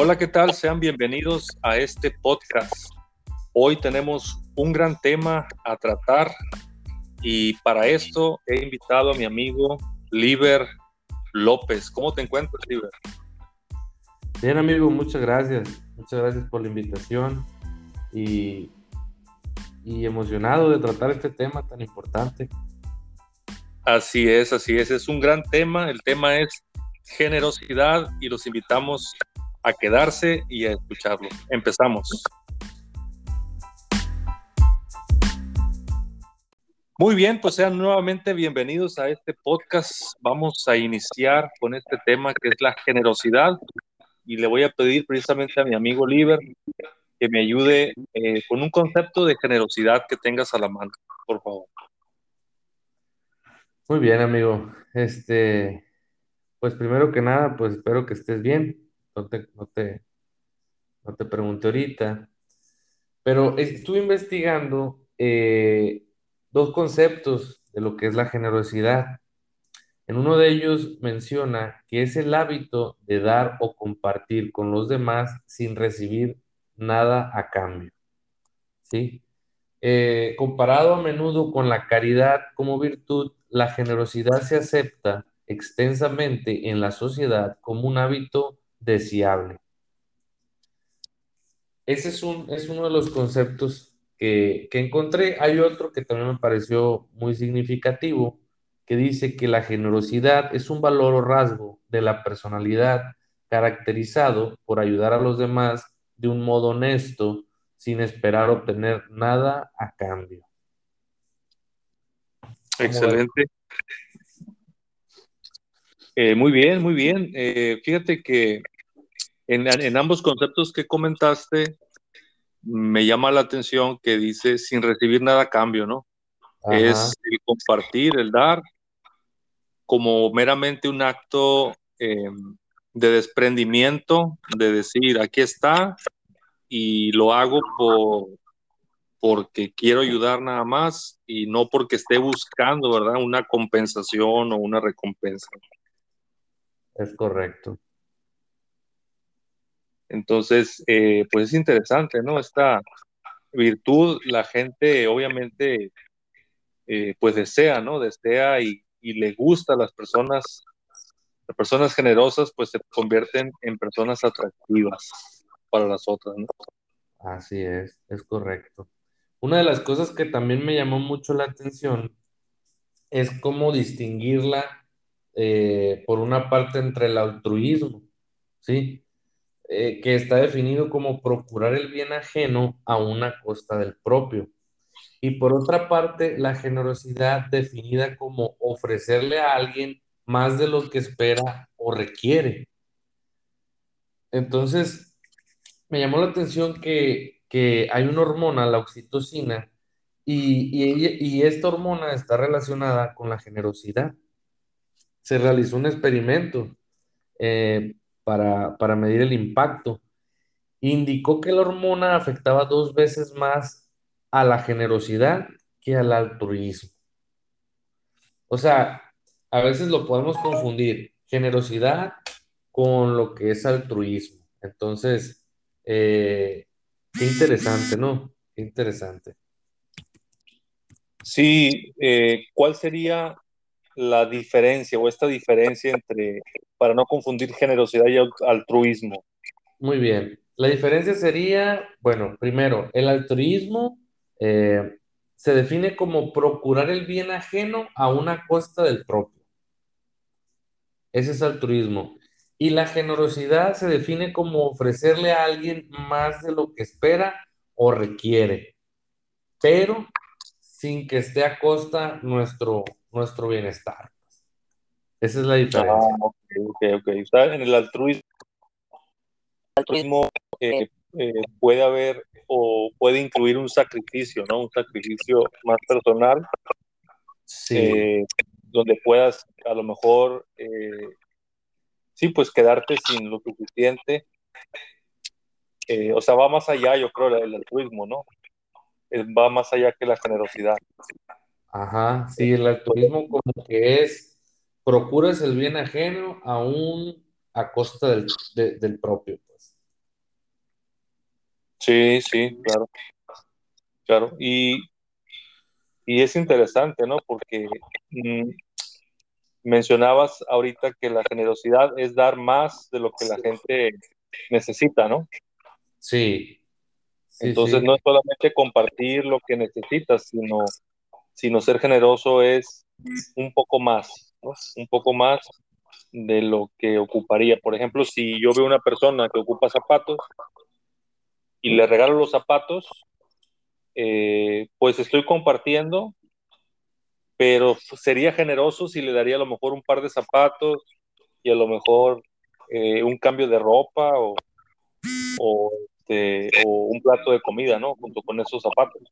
Hola, ¿qué tal? Sean bienvenidos a este podcast. Hoy tenemos un gran tema a tratar y para esto he invitado a mi amigo Liber López. ¿Cómo te encuentras, Liber? Bien, amigo, muchas gracias. Muchas gracias por la invitación y, y emocionado de tratar este tema tan importante. Así es, así es. Es un gran tema. El tema es generosidad y los invitamos a quedarse y a escucharlo. Empezamos. Muy bien, pues sean nuevamente bienvenidos a este podcast. Vamos a iniciar con este tema que es la generosidad y le voy a pedir precisamente a mi amigo Liber que me ayude eh, con un concepto de generosidad que tengas a la mano, por favor. Muy bien, amigo. Este, pues primero que nada, pues espero que estés bien no te, no te, no te pregunté ahorita, pero estuve investigando eh, dos conceptos de lo que es la generosidad. En uno de ellos menciona que es el hábito de dar o compartir con los demás sin recibir nada a cambio. ¿Sí? Eh, comparado a menudo con la caridad como virtud, la generosidad se acepta extensamente en la sociedad como un hábito deseable. Ese es, un, es uno de los conceptos que, que encontré. Hay otro que también me pareció muy significativo, que dice que la generosidad es un valor o rasgo de la personalidad caracterizado por ayudar a los demás de un modo honesto, sin esperar obtener nada a cambio. Excelente. Eh, muy bien, muy bien. Eh, fíjate que en, ambos conceptos que comentaste, me llama la atención que dice sin recibir nada a cambio, ¿no? Es el compartir, el dar, como meramente un acto em, de desprendimiento, de decir, aquí está, y lo hago por, porque quiero ayudar nada más y no porque esté buscando, ¿verdad? Una compensación o una recompensa. Es correcto. Entonces, eh, pues es interesante, ¿no? Esta virtud, la gente obviamente, eh, pues desea, ¿no? Desea y, le gusta a las personas, las personas generosas, pues se convierten en personas atractivas para las otras, ¿no? Así es, es correcto. Una de las cosas que también me llamó mucho la atención es cómo distinguirla eh, por una parte entre el altruismo, ¿sí? Eh, que está definido como procurar el bien ajeno a una costa del propio. Y por otra parte, la generosidad definida como ofrecerle a alguien más de lo que espera o requiere. Entonces, me llamó la atención que, que hay una hormona, la oxitocina, y, y, y esta hormona está relacionada con la generosidad se realizó un experimento eh, para, para medir el impacto. Indicó que la hormona afectaba dos veces más a la generosidad que al altruismo. O sea, a veces lo podemos confundir, generosidad con lo que es altruismo. Entonces, eh, qué interesante, ¿no? Qué interesante. Sí, eh, ¿cuál sería la diferencia o esta diferencia entre, para no confundir generosidad y altruismo? Muy bien. La diferencia sería, bueno, primero, el altruismo eh, se define como procurar el bien ajeno a una costa del propio. Ese es altruismo. Y la generosidad se define como ofrecerle a alguien más de lo que espera o requiere, pero sin que esté a costa nuestro, nuestro bienestar. Esa es la diferencia. Ah, ok, ok, ok. en el altruismo, altruismo eh, eh, puede haber o puede incluir un sacrificio, ¿no? Un sacrificio más personal. Sí. Eh, donde puedas a lo mejor, sí, pues quedarte sin lo suficiente. o sea, va más allá, yo creo, el altruismo, ¿no? va más allá que la generosidad. Ajá, sí, el altruismo como que es, procuras el bien ajeno aún a costa del, propio. Pues. Sí, sí, claro. Claro. Y, y es interesante, ¿no? Porque mm, mencionabas ahorita que la generosidad es dar más de lo que la gente necesita, ¿no? Sí. Entonces no es solamente compartir lo que necesitas, sino, sino ser generoso es un poco más, ¿no? Un poco más de lo que ocuparía. Por ejemplo, si yo veo una persona que ocupa zapatos y le regalo los zapatos, eh, pues estoy compartiendo, pero sería generoso si le daría a lo mejor un par de zapatos y a lo mejor eh, un cambio de ropa o, este, o un plato de comida, ¿no? Junto con esos zapatos.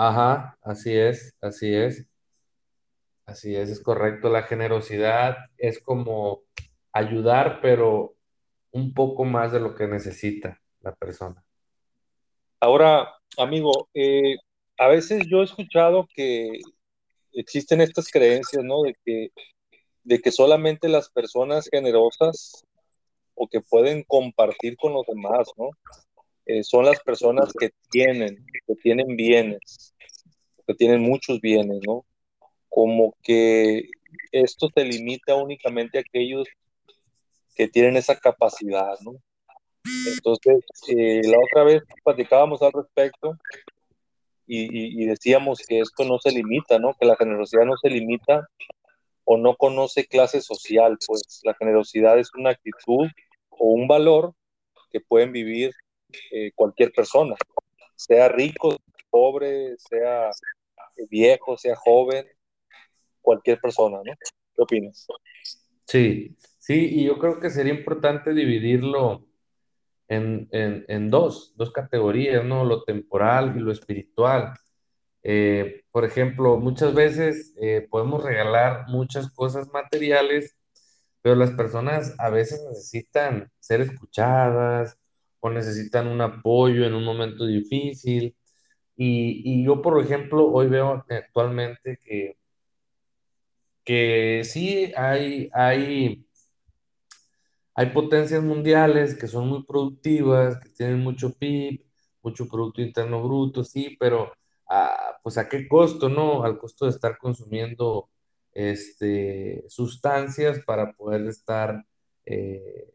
Ajá, así es, así es. Así es, es correcto. La generosidad es como ayudar, pero un poco más de lo que necesita la persona. Ahora, amigo, eh, a veces yo he escuchado que existen estas creencias, ¿no? De que, de que solamente las personas generosas o que pueden compartir con los demás, ¿no? Eh, son las personas que tienen, que tienen bienes, que tienen muchos bienes, ¿no? Como que esto se limita únicamente a aquellos que tienen esa capacidad, ¿no? Entonces, eh, la otra vez platicábamos al respecto y, decíamos que esto no se limita, ¿no? Que la generosidad no se limita o no conoce clase social, pues la generosidad es una actitud o un valor que pueden vivir eh, cualquier persona, sea rico, pobre, sea viejo, sea joven, cualquier persona, ¿no? ¿Qué opinas? Sí, sí, y yo creo que sería importante dividirlo en, dos, dos categorías, ¿no? Lo temporal y lo espiritual. Eh, por ejemplo, muchas veces eh, podemos regalar muchas cosas materiales, pero las personas a veces necesitan ser escuchadas o necesitan un apoyo en un momento difícil. Y, yo, por ejemplo, hoy veo actualmente que, que sí hay, hay hay potencias mundiales que son muy productivas, que tienen mucho PIB, mucho Producto Interno Bruto, sí, pero ah, pues a qué costo, ¿no? Al costo de estar consumiendo este, sustancias para poder estar eh,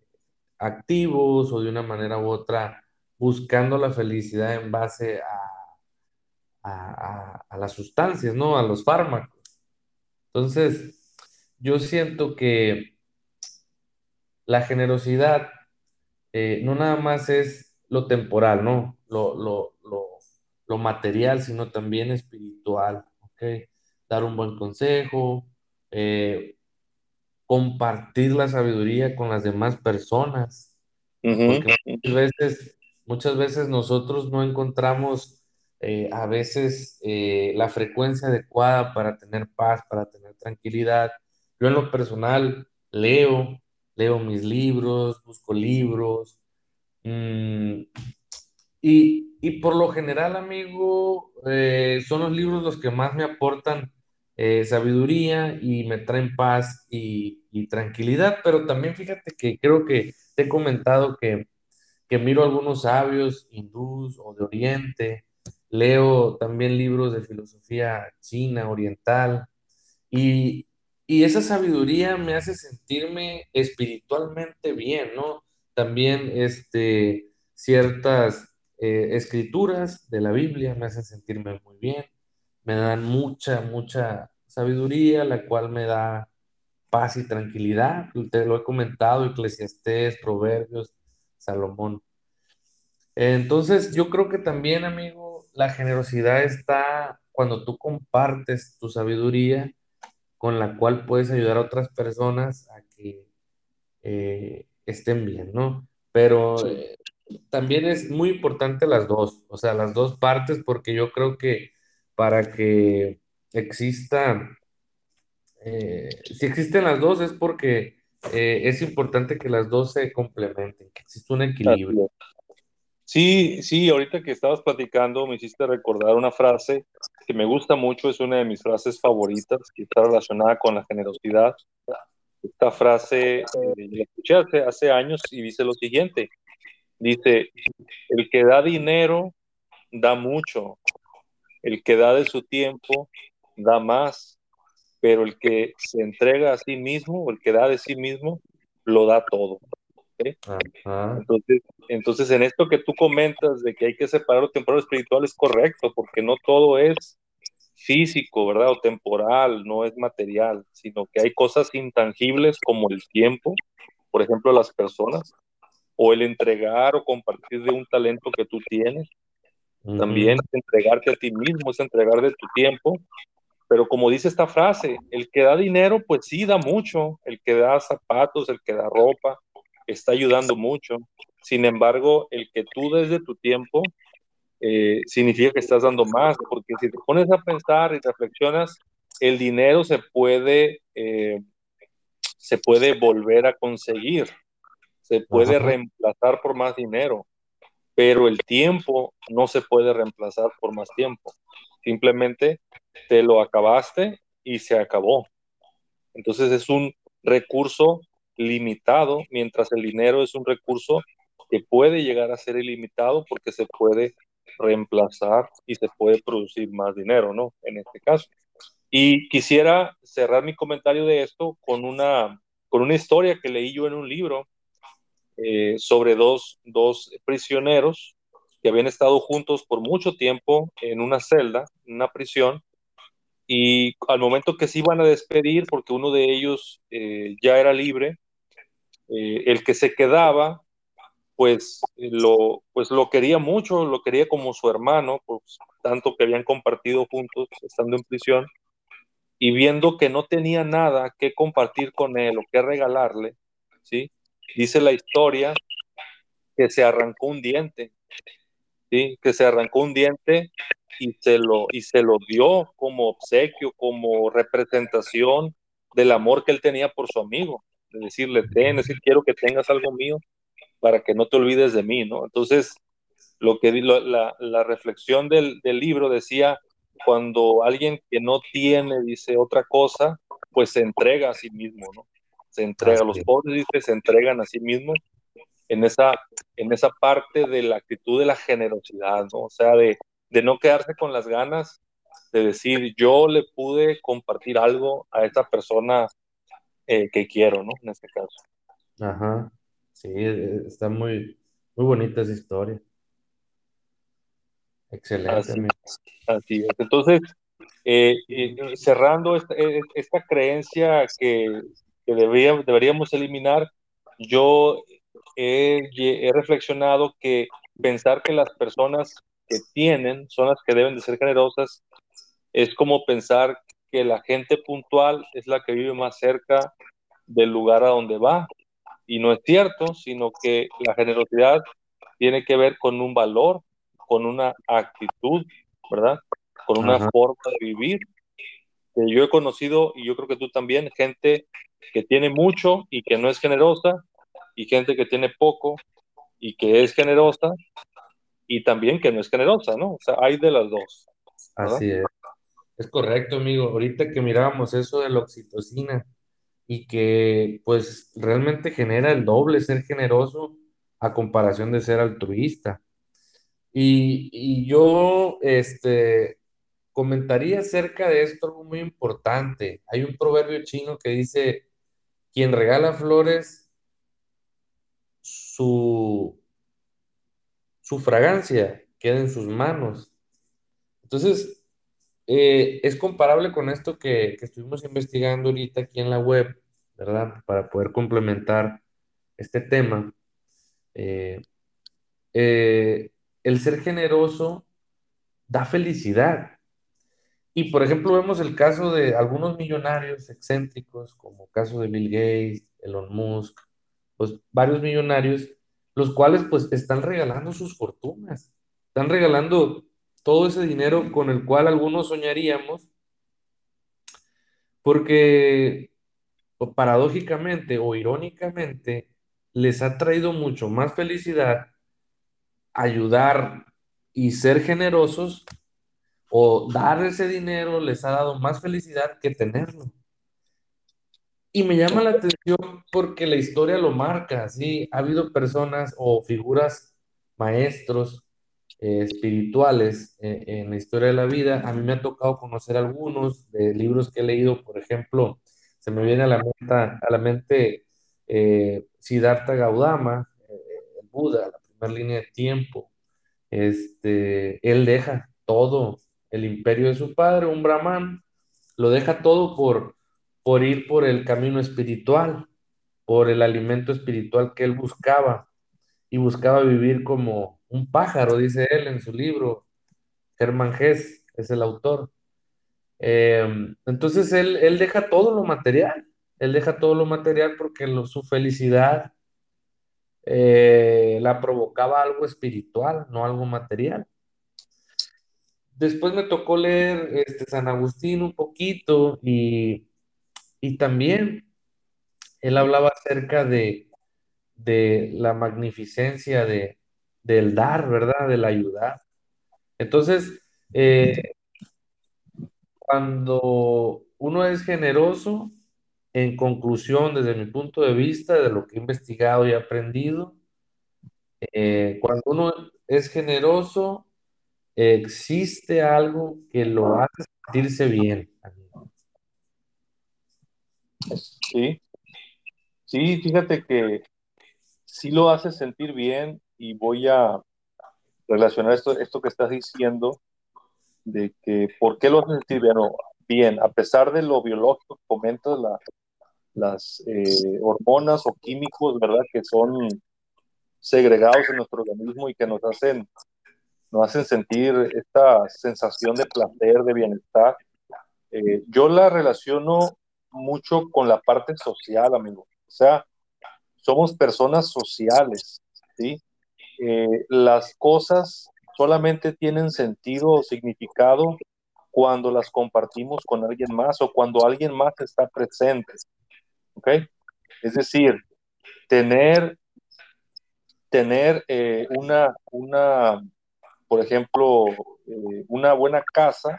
activos o de una manera u otra buscando la felicidad en base a, a las sustancias, ¿no? A los fármacos. Entonces, yo siento que la generosidad eh, no nada más es lo temporal, ¿no? Lo, lo, material, sino también espiritual, ¿ok? Dar un buen consejo, eh, compartir la sabiduría con las demás personas, porque muchas veces, muchas veces nosotros no encontramos eh, a veces la frecuencia adecuada para tener paz, para tener tranquilidad. Yo en lo personal leo, leo mis libros, busco libros. Mm, y, por lo general, amigo, eh, son los libros los que más me aportan eh, sabiduría y me traen paz y, tranquilidad. Pero también fíjate que creo que te he comentado que, que miro algunos sabios hindús o de Oriente. Leo también libros de filosofía china, oriental. Y, y esa sabiduría me hace sentirme espiritualmente bien, ¿no? También este, ciertas eh, escrituras de la Biblia me hacen sentirme muy bien, me dan mucha, mucha sabiduría, la cual me da paz y tranquilidad. Te lo he comentado, Eclesiastés, Proverbios, Salomón. Entonces, yo creo que también, amigo, la generosidad está cuando tú compartes tu sabiduría con la cual puedes ayudar a otras personas a que eh, estén bien, ¿no? Pero eh, también es muy importante las dos, o sea, las dos partes, porque yo creo que para que exista, eh, si existen las dos es porque es importante que las dos se complementen, que exista un equilibrio. Sí, sí, ahorita que estabas platicando me hiciste recordar una frase que me gusta mucho, es una de mis frases favoritas, que está relacionada con la generosidad. Esta frase eh, la escuché hace, hace años y dice lo siguiente, Dice, el que da dinero da mucho, el que da de su tiempo da más, pero el que se entrega a sí mismo, o el que da de sí mismo, lo da todo. Entonces, entonces, en esto que tú comentas de que hay que separar lo temporal y espiritual es correcto, porque no todo es físico, ¿verdad? O temporal, no es material, sino que hay cosas intangibles como el tiempo, por ejemplo, las personas, o el entregar o compartir de un talento que tú tienes. También entregarte a ti mismo, es entregar de tu tiempo. Pero como dice esta frase, el que da dinero, pues sí da mucho. El que da zapatos, el que da ropa, está ayudando mucho. Sin embargo, el que tú des de tu tiempo eh, significa que estás dando más, porque si te pones a pensar y reflexionas, el dinero se puede, eh, se puede volver a conseguir, se puede reemplazar por más dinero, pero el tiempo no se puede reemplazar por más tiempo. Simplemente te lo acabaste y se acabó. Entonces es un recurso limitado, mientras el dinero es un recurso que puede llegar a ser ilimitado porque se puede reemplazar y se puede producir más dinero, ¿no? En este caso. Y quisiera cerrar mi comentario de esto con una, con una historia que leí yo en un libro eh, sobre dos, dos prisioneros que habían estado juntos por mucho tiempo en una celda, en una prisión, y al momento que se iban a despedir, porque uno de ellos eh, ya era libre, eh, el que se quedaba, pues lo, pues lo quería mucho, lo quería como su hermano, pues tanto que habían compartido juntos estando en prisión, y viendo que no tenía nada que compartir con él o que regalarle, ¿sí? Dice la historia que se arrancó un diente, ¿sí? Que se arrancó un diente y se lo, y se lo dio como obsequio, como representación del amor que él tenía por su amigo de decirle, ten, es decir, quiero que tengas algo mío para que no te olvides de mí, ¿no? Entonces, lo que la, la reflexión del, del, libro decía, cuando alguien que no tiene dice otra cosa, pues se entrega a sí mismo, ¿no? Se entrega, los pobres dice, se entregan a sí mismos en esa, en esa parte de la actitud de la generosidad, ¿no? O sea, de, de no quedarse con las ganas de decir, yo le pude compartir algo a esa persona eh, que quiero, ¿no? En este caso. Ajá, sí, eh, está muy, muy bonita esa historia. Excelente. Así, es. Entonces, eh, cerrando esta, esta, creencia que, que deberíamos eliminar, yo he, he, reflexionado que pensar que las personas que tienen son las que deben de ser generosas es como pensar que la gente puntual es la que vive más cerca del lugar a donde va. Y no es cierto, sino que la generosidad tiene que ver con un valor, con una actitud, ¿verdad? Con una forma de vivir. Que yo he conocido, y yo creo que tú también, gente que tiene mucho y que no es generosa, y gente que tiene poco y que es generosa, y también que no es generosa, ¿no? O sea, hay de las dos. Así es. Es correcto, amigo. Ahorita que mirábamos eso de la oxitocina y que pues realmente genera el doble ser generoso a comparación de ser altruista. Y, yo este, comentaría acerca de esto algo muy importante. Hay un proverbio chino que dice, quien regala flores, su, su fragancia queda en sus manos. Entonces, eh, es comparable con esto que, estuvimos investigando ahorita aquí en la web, ¿verdad? Para poder complementar este tema. Eh, eh, el ser generoso da felicidad. Y por ejemplo, vemos el caso de algunos millonarios excéntricos, como el caso de Bill Gates, Elon Musk, pues varios millonarios, los cuales pues están regalando sus fortunas, están regalando todo ese dinero con el cual algunos soñaríamos, porque paradójicamente o irónicamente les ha traído mucho más felicidad ayudar y ser generosos o dar ese dinero les ha dado más felicidad que tenerlo. Y me llama la atención porque la historia lo marca, ¿sí? Ha habido personas o figuras, maestros eh, espirituales eh, en la historia de la vida. A mí me ha tocado conocer algunos de libros que he leído, por ejemplo, se me viene a la mente, a la mente eh, Siddhartha Gaudama, el Buda, la primera línea de tiempo. Este, él deja todo el imperio de su padre, un brahman, lo deja todo por por ir por el camino espiritual, por el alimento espiritual que él buscaba y buscaba vivir como un pájaro, dice él en su libro. Germán Gess es el autor. Em, entonces él, él, deja todo lo material, él deja todo lo material porque su felicidad eh, la provocaba algo espiritual, no algo material. Después me tocó leer este, San Agustín un poquito y y también él hablaba acerca de, la magnificencia de, del dar, ¿verdad? De la ayudar. Entonces, eh, cuando uno es generoso, en conclusión, desde mi punto de vista, de lo que he investigado y aprendido, eh, cuando uno es generoso, existe algo que lo hace sentirse bien. Sí, sí, fíjate que sí lo hace sentir bien y voy a relacionar esto, esto que estás diciendo de que por qué lo hace sentir bien, bien a pesar de lo biológico que comentas, las eh, hormonas o químicos, ¿verdad? Que son segregados en nuestro organismo y que nos hacen, nos hacen sentir esta sensación de placer, de bienestar. Eh, yo la relaciono mucho con la parte social, amigo. O sea, somos personas sociales, ¿sí? Eh, las cosas solamente tienen sentido o significado cuando las compartimos con alguien más o cuando alguien más está presente, ¿ok? Es decir, tener, tener eh, una, una, por ejemplo, eh, una buena casa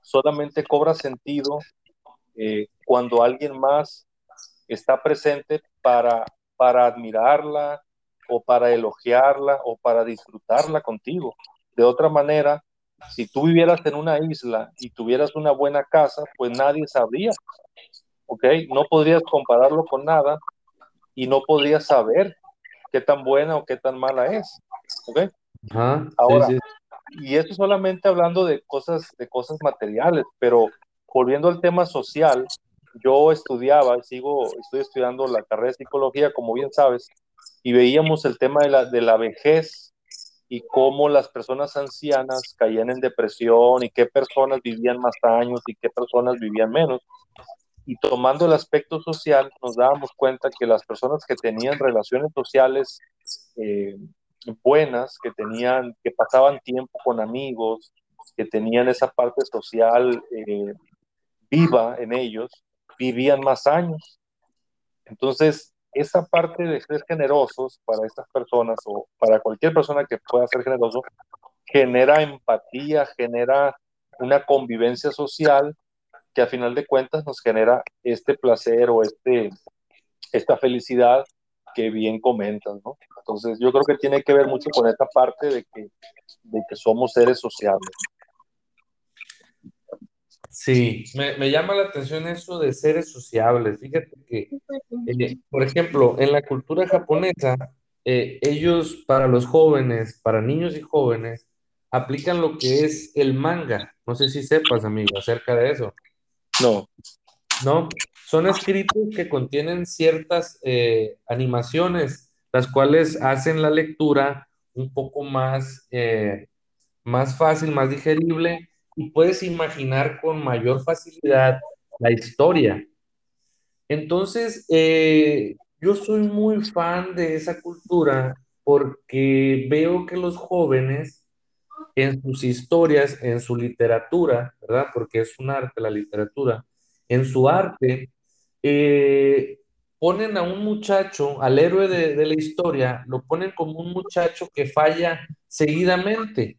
solamente cobra sentido eh, cuando alguien más está presente para, para admirarla o para elogiarla o para disfrutarla contigo. De otra manera, si tú vivieras en una isla y tuvieras una buena casa, pues nadie sabría, ¿ok? No podrías compararlo con nada y no podrías saber qué tan buena o qué tan mala es, ¿ok? Ahora, y esto solamente hablando de cosas, de cosas materiales, pero volviendo al tema social, yo estudiaba, sigo, estoy estudiando la carrera de psicología, como bien sabes, y veíamos el tema de la, de la vejez y cómo las personas ancianas caían en depresión y qué personas vivían más años y qué personas vivían menos. Y tomando el aspecto social, nos dábamos cuenta que las personas que tenían relaciones sociales eh, buenas, que tenían, que pasaban tiempo con amigos, que tenían esa parte social eh, viva en ellos, vivían más años. Entonces, esa parte de ser generosos para estas personas o para cualquier persona que pueda ser generoso, genera empatía, genera una convivencia social que a final de cuentas nos genera este placer o este, esta felicidad que bien comentas. Entonces yo creo que tiene que ver mucho con esta parte de que, de que somos seres sociales. Sí, me, llama la atención eso de seres sociables. Fíjate que, eh, por ejemplo, en la cultura japonesa, eh, ellos para los jóvenes, para niños y jóvenes, aplican lo que es el manga. No sé si sepas, amigo, acerca de eso. No. No, son escritos que contienen ciertas eh, animaciones, las cuales hacen la lectura un poco más, más fácil, más digerible y puedes imaginar con mayor facilidad la historia. Entonces, eh, yo soy muy fan de esa cultura porque veo que los jóvenes en sus historias, en su literatura, ¿verdad? Porque es un arte la literatura, en su arte, eh, ponen a un muchacho, al héroe de, de la historia, lo ponen como un muchacho que falla seguidamente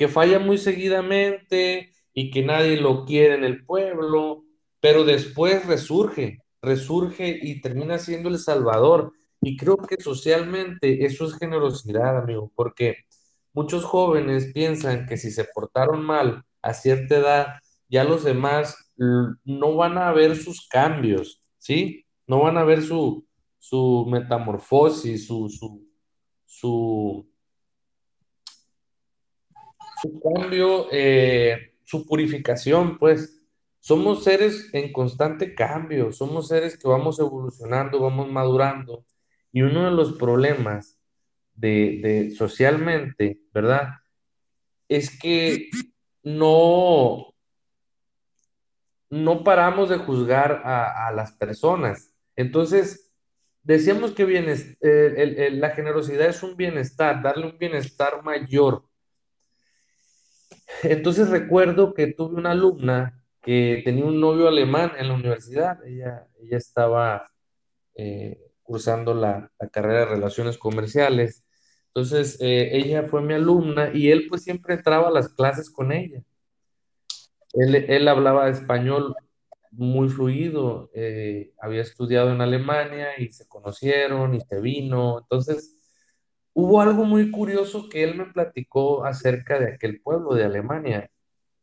que falla muy seguidamente y que nadie lo quiere en el pueblo, pero después resurge resurge y termina siendo el salvador. Y creo que socialmente eso es generosidad, amigo, porque muchos jóvenes piensan que si se portaron mal a cierta edad, ya los demás no van a ver sus cambios, ¿sí? No van a ver su, su metamorfosis, su, su, su, su cambio, eh, su purificación, pues. Somos seres en constante cambio, somos seres que vamos evolucionando, vamos madurando. Y uno de los problemas de, de socialmente, ¿verdad? Es que no, no paramos de juzgar a, las personas. Entonces, decíamos que eh, la generosidad es un bienestar, darle un bienestar mayor. Entonces recuerdo que tuve una alumna que tenía un novio alemán en la universidad. Ella, ella estaba eh, cursando la, carrera de relaciones comerciales. Entonces, eh, ella fue mi alumna y él pues siempre entraba a las clases con ella. Él, hablaba español muy fluido, eh, había estudiado en Alemania y se conocieron y se vino. Entonces, hubo algo muy curioso que él me platicó acerca de aquel pueblo de Alemania.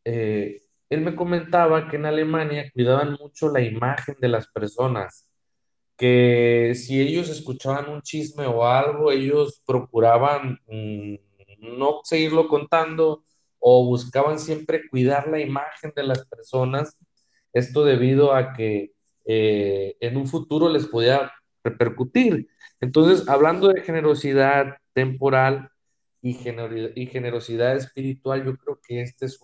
Eh, él me comentaba que en Alemania cuidaban mucho la imagen de las personas, que si ellos escuchaban un chisme o algo, ellos procuraban mm, no seguirlo contando o buscaban siempre cuidar la imagen de las personas, esto debido a que eh, en un futuro les podía repercutir. Entonces, hablando de generosidad temporal y, generosidad espiritual, yo creo que este es,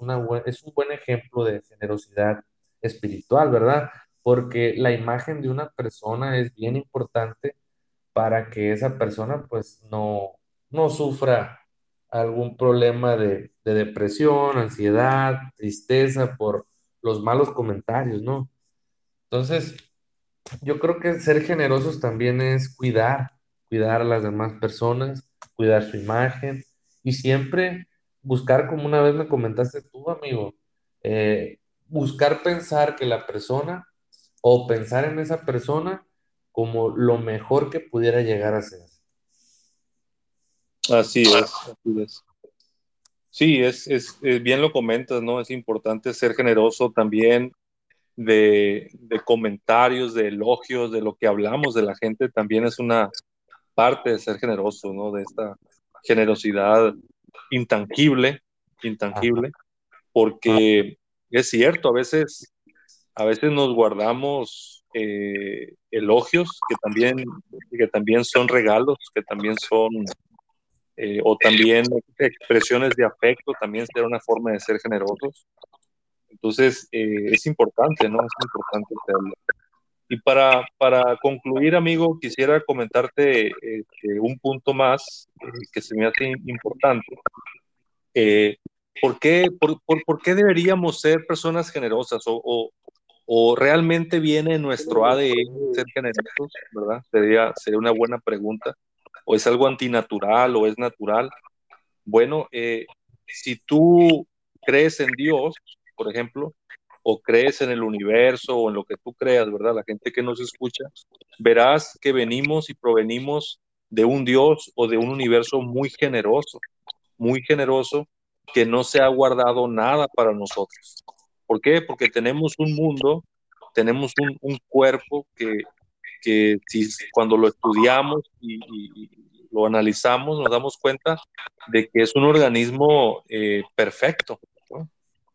es un buen ejemplo de generosidad espiritual, ¿verdad? Porque la imagen de una persona es bien importante para que esa persona pues no, no sufra algún problema de, depresión, ansiedad, tristeza por los malos comentarios, ¿no? Entonces, yo creo que ser generosos también es cuidar, cuidar a las demás personas, cuidar su imagen y siempre buscar, como una vez me comentaste tú, amigo, eh, buscar pensar que la persona o pensar en esa persona como lo mejor que pudiera llegar a ser. Así es, así es. Sí, es, es, bien lo comentas, ¿no? Es importante ser generoso también de, de, comentarios, de elogios, de lo que hablamos de la gente, también es una parte de ser generoso, ¿no? De esta generosidad intangible, intangible, porque es cierto, a veces, a veces nos guardamos eh, elogios que también, que también son regalos, que también son eh, o también expresiones de afecto, también será una forma de ser generosos. Entonces, eh, es importante, ¿no? Es importante hacerlo. Y para, para concluir, amigo, quisiera comentarte este, un punto más eh, que se me hace importante. ¿por, qué, por, por, por, qué deberíamos ser personas generosas? O, o, o, realmente viene nuestro ADN ser generosos? ¿Verdad? Sería, sería una buena pregunta o es algo antinatural o es natural. Bueno, eh, si tú crees en Dios, por ejemplo, o crees en el universo o en lo que tú creas, ¿verdad? La gente que nos escucha, verás que venimos y provenimos de un Dios o de un universo muy generoso, muy generoso, que no se ha guardado nada para nosotros. ¿Por qué? Porque tenemos un mundo, tenemos un, cuerpo que, que si, cuando lo estudiamos y, lo analizamos, nos damos cuenta de que es un organismo eh, perfecto.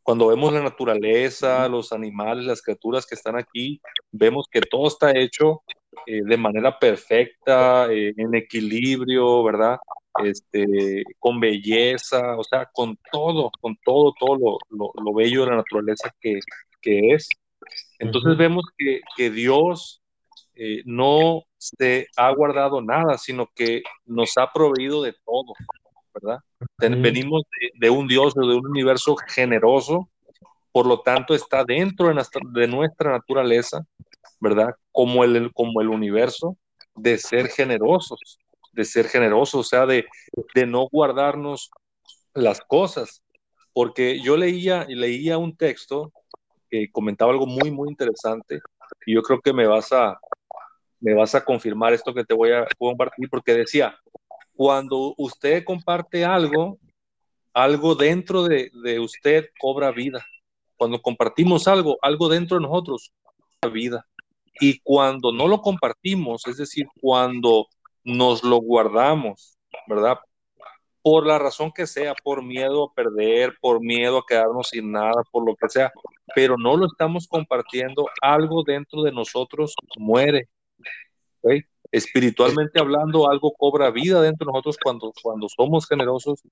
Cuando vemos la naturaleza, los animales, las criaturas que están aquí, vemos que todo está hecho eh, de manera perfecta, eh, en equilibrio, ¿verdad? Este, con belleza, o sea, con todo, con todo, todo lo, lo, bello de la naturaleza que, que es. Entonces vemos que, que Dios eh, no se ha guardado nada, sino que nos ha proveído de todo, ¿verdad? Venimos de, un Dios, de un universo generoso, por lo tanto está dentro de nuestra, naturaleza, ¿verdad? Como el, como el universo, de ser generosos, de ser generosos, o sea, de, de no guardarnos las cosas. Porque yo leía, leía un texto que comentaba algo muy, muy interesante y yo creo que me vas a, me vas a confirmar esto que te voy a compartir, porque decía, cuando usted comparte algo, algo dentro de, usted cobra vida. Cuando compartimos algo, algo dentro de nosotros cobra vida. Y cuando no lo compartimos, es decir, cuando nos lo guardamos, ¿verdad? Por la razón que sea, por miedo a perder, por miedo a quedarnos sin nada, por lo que sea, pero no lo estamos compartiendo, algo dentro de nosotros muere. Espiritualmente hablando, algo cobra vida dentro de nosotros cuando, cuando somos generosos,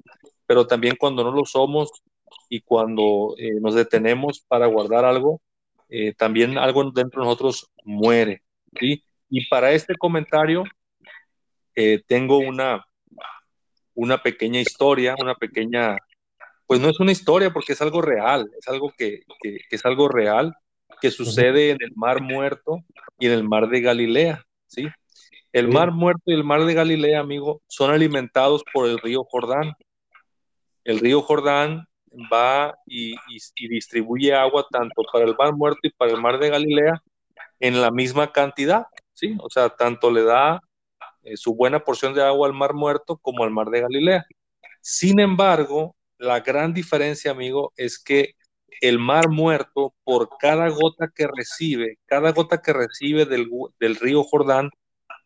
pero también cuando no lo somos y cuando eh, nos detenemos para guardar algo, eh, también algo dentro de nosotros muere. ¿sí? Y para este comentario eh, tengo una, una pequeña historia, una pequeña, pues no es una historia porque es algo real, es algo que, que, que es algo real que sucede en el Mar Muerto y en el Mar de Galilea. ¿sí? El Mar Muerto y el Mar de Galilea, amigo, son alimentados por el río Jordán. El río Jordán va y, distribuye agua tanto para el Mar Muerto y para el Mar de Galilea en la misma cantidad, ¿sí? O sea, tanto le da eh, su buena porción de agua al Mar Muerto como al Mar de Galilea. Sin embargo, la gran diferencia, amigo, es que el Mar Muerto, por cada gota que recibe, cada gota que recibe del, del río Jordán,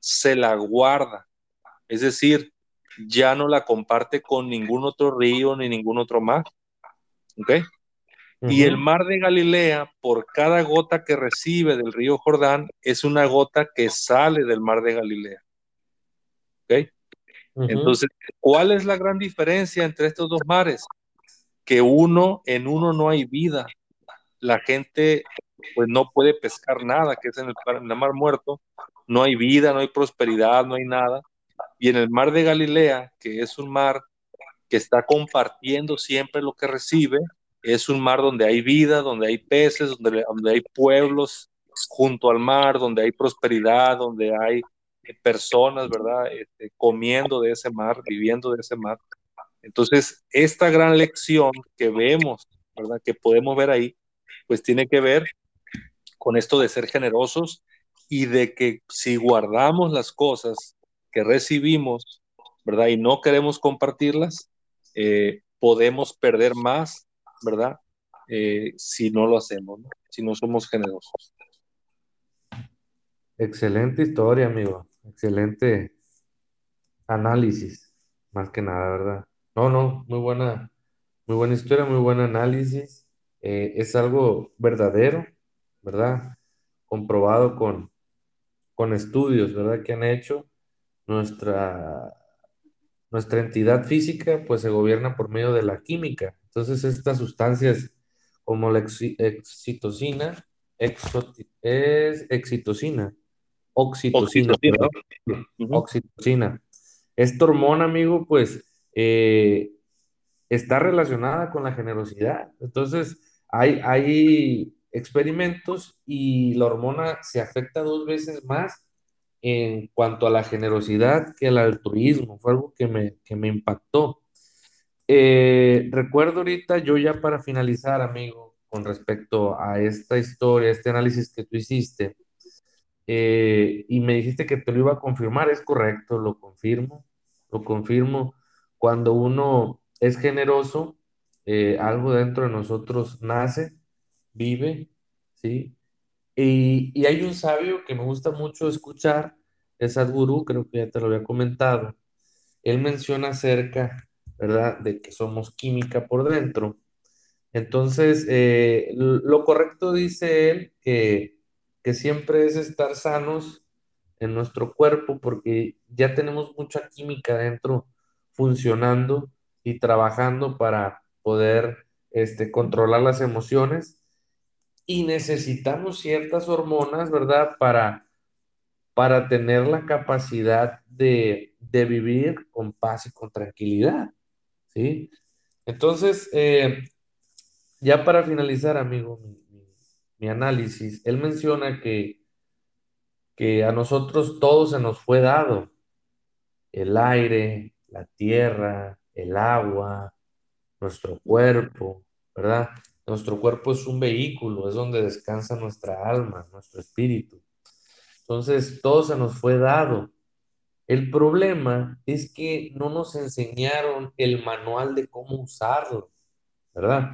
se la guarda. Es decir, ya no la comparte con ningún otro río ni ningún otro mar. ¿Ok? Y el mar de Galilea, por cada gota que recibe del río Jordán, es una gota que sale del mar de Galilea. ¿Ok? Entonces, ¿cuál es la gran diferencia entre estos dos mares? Que uno, en uno no hay vida. La gente pues no puede pescar nada, que es en el, en el mar muerto, no hay vida, no hay prosperidad, no hay nada. Y en el mar de Galilea, que es un mar que está compartiendo siempre lo que recibe, es un mar donde hay vida, donde hay peces, donde, donde hay pueblos junto al mar, donde hay prosperidad, donde hay personas, ¿verdad? Este, comiendo de ese mar, viviendo de ese mar. Entonces, esta gran lección que vemos, ¿verdad? Que podemos ver ahí, pues tiene que ver con esto de ser generosos y de que si guardamos las cosas que recibimos, ¿verdad? Y no queremos compartirlas, eh, podemos perder más, ¿verdad? Eh, si no lo hacemos, ¿no? si no somos generosos. Excelente historia, amigo. Excelente análisis, más que nada, ¿verdad? No, no, muy buena, muy buena historia, muy buen análisis. Eh, es algo verdadero, ¿verdad? Comprobado con, con estudios, ¿verdad? Que han hecho nuestra, nuestra entidad física, pues se gobierna por medio de la química. Entonces, estas sustancias como la excitocina, es excitocina, oxitocina, oxitocina. Esta hormona, amigo, pues eh, está relacionada con la generosidad. Entonces, hay, hay experimentos y la hormona se afecta dos veces más en cuanto a la generosidad que el altruismo. Fue algo que me, que me impactó. Eh, recuerdo ahorita, yo ya para finalizar, amigo, con respecto a esta historia, este análisis que tú hiciste, eh, y me dijiste que te lo iba a confirmar, es correcto, lo confirmo, lo confirmo. Cuando uno es generoso, eh, algo dentro de nosotros nace vive, ¿sí? Y, hay un sabio que me gusta mucho escuchar, es Sadhguru, creo que ya te lo había comentado. Él menciona acerca, ¿verdad?, de que somos química por dentro. Entonces, eh, lo correcto dice él que, que siempre es estar sanos en nuestro cuerpo porque ya tenemos mucha química dentro funcionando y trabajando para poder este, controlar las emociones y necesitamos ciertas hormonas, ¿verdad? Para, para tener la capacidad de, vivir con paz y con tranquilidad, ¿sí? Entonces, eh, ya para finalizar, amigo, mi, análisis, él menciona que, que a nosotros todo se nos fue dado, el aire, la tierra, el agua, nuestro cuerpo, ¿verdad? Nuestro cuerpo es un vehículo, es donde descansa nuestra alma, nuestro espíritu. Entonces, todo se nos fue dado. El problema es que no nos enseñaron el manual de cómo usarlo, ¿verdad?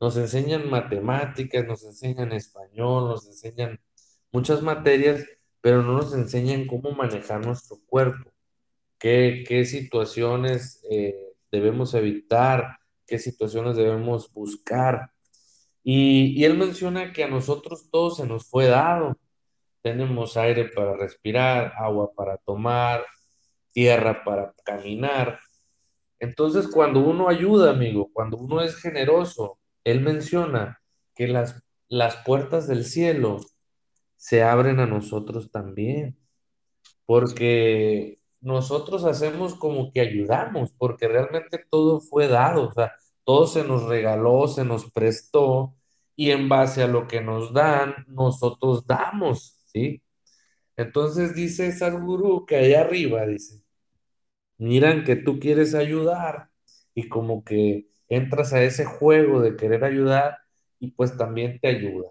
Nos enseñan matemáticas, nos enseñan español, nos enseñan muchas materias, pero no nos enseñan cómo manejar nuestro cuerpo, qué, qué situaciones eh, debemos evitar, qué situaciones debemos buscar. Y, él menciona que a nosotros todo se nos fue dado. Tenemos aire para respirar, agua para tomar, tierra para caminar. Entonces, cuando uno ayuda, amigo, cuando uno es generoso, él menciona que las, las puertas del cielo se abren a nosotros también, porque nosotros hacemos como que ayudamos, porque realmente todo fue dado, o sea, todo se nos regaló, se nos prestó, y en base a lo que nos dan, nosotros damos, ¿sí? Entonces dice Sadhguru que allá arriba, dice, miran que tú quieres ayudar y como que entras a ese juego de querer ayudar y pues también te ayuda.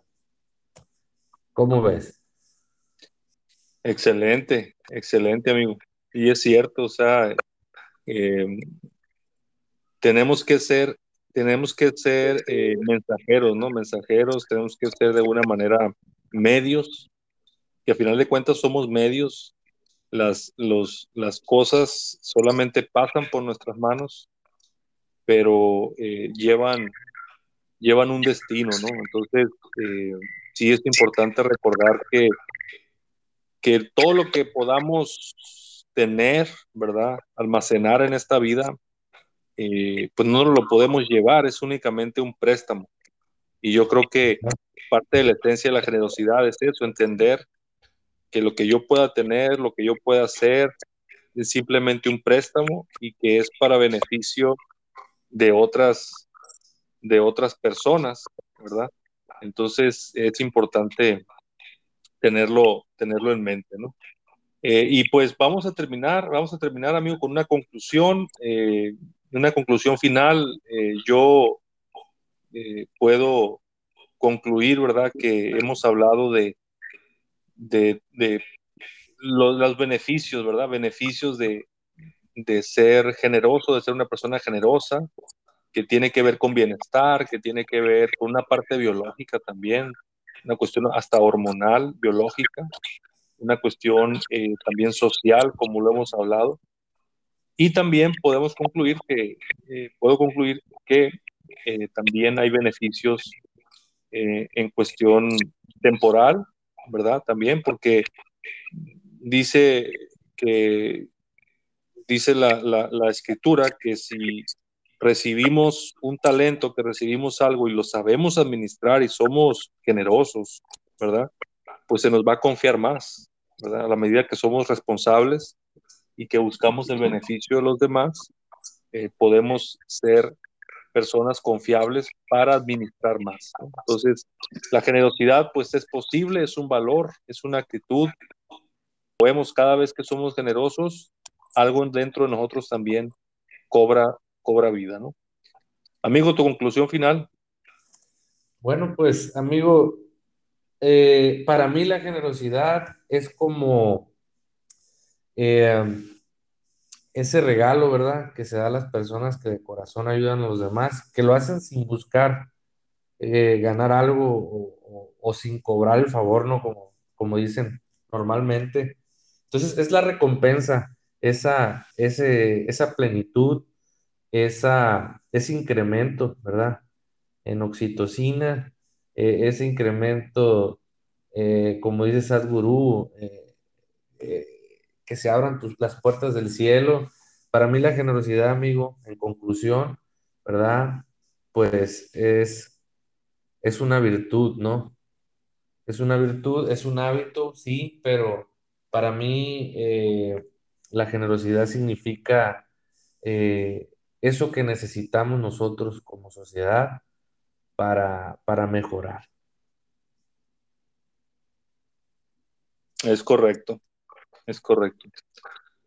¿Cómo ves? Excelente, excelente amigo. Y es cierto, o sea, eh, tenemos que ser, tenemos que ser eh, mensajeros, ¿no? Mensajeros, tenemos que ser de alguna manera medios, que a final de cuentas somos medios, las, los, las cosas solamente pasan por nuestras manos, pero eh, llevan, llevan un destino, ¿no? Entonces, eh, sí es importante recordar que, que todo lo que podamos tener, ¿verdad? Almacenar en esta vida, eh, pues no lo podemos llevar, es únicamente un préstamo. Y yo creo que parte de la esencia de la generosidad es eso, entender que lo que yo pueda tener, lo que yo pueda hacer, es simplemente un préstamo y que es para beneficio de otras, de otras personas, ¿verdad? Entonces es importante tenerlo, tenerlo en mente, ¿no? Eh, y pues vamos a terminar, vamos a terminar, amigo, con una conclusión, eh, una conclusión final. Eh, yo puedo concluir, ¿verdad? Que hemos hablado de, de, los, beneficios, ¿verdad? Beneficios de, de ser generoso, de ser una persona generosa, que tiene que ver con bienestar, que tiene que ver con una parte biológica también, una cuestión hasta hormonal, biológica, una cuestión eh, también social, como lo hemos hablado. Y también podemos concluir que, eh, puedo concluir que eh, también hay beneficios eh, en cuestión temporal, ¿verdad? También porque dice que dice la, la, la, escritura que si recibimos un talento, que recibimos algo y lo sabemos administrar y somos generosos, ¿verdad? Pues se nos va a confiar más, ¿verdad? A la medida que somos responsables y que buscamos el beneficio de los demás, eh, podemos ser personas confiables para administrar más. ¿no? Entonces, la generosidad pues es posible, es un valor, es una actitud. Podemos cada vez que somos generosos, algo dentro de nosotros también cobra, cobra vida, ¿no? Amigo, tu conclusión final. Bueno, pues amigo, eh, para mí la generosidad es como eh, ese regalo, ¿verdad? Que se da a las personas que de corazón ayudan a los demás, que lo hacen sin buscar eh, ganar algo o, sin cobrar el favor, ¿no? Como, como dicen normalmente. Entonces, es la recompensa esa, ese, esa plenitud, esa, ese incremento, ¿verdad? En oxitocina, eh, ese incremento, como dice Sadhguru, que se abran tus, las puertas del cielo. Para mí la generosidad, amigo, en conclusión, ¿verdad? Pues es, es una virtud, ¿no? Es una virtud, es un hábito, sí, pero para mí eh, la generosidad significa eh, eso que necesitamos nosotros como sociedad para, para mejorar. Es correcto, es correcto.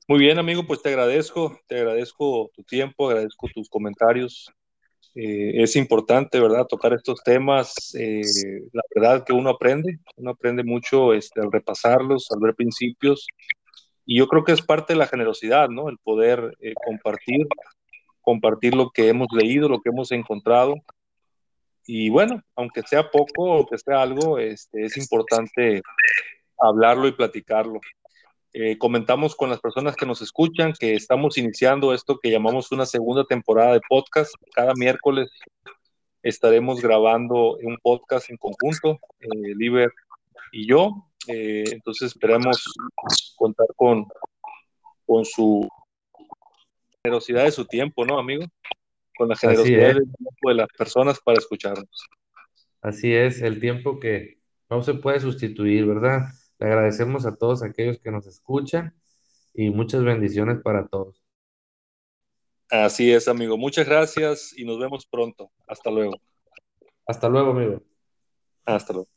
Muy bien, amigo, pues te agradezco, te agradezco tu tiempo, agradezco tus comentarios Eh, es importante, ¿verdad?, tocar estos temas. Eh, la verdad que uno aprende, uno aprende mucho este, al repasarlos, al ver principios. Y yo creo que es parte de la generosidad, ¿no? El poder eh, compartir, compartir lo que hemos leído, lo que hemos encontrado. Y bueno, aunque sea poco o que sea algo, este, es importante hablarlo y platicarlo. Eh, comentamos con las personas que nos escuchan que estamos iniciando esto que llamamos una segunda temporada de podcast. Cada miércoles estaremos grabando un podcast en conjunto, eh, Liber y yo. Eh, entonces esperamos contar con, con su generosidad de su tiempo, ¿no, amigo? Con la generosidad de las personas para escucharnos. Así es, el tiempo que no se puede sustituir, ¿verdad? Agradecemos a todos aquellos que nos escuchan y muchas bendiciones para todos. Así es, amigo. Muchas gracias y nos vemos pronto. Hasta luego. Hasta luego, amigo. Hasta luego.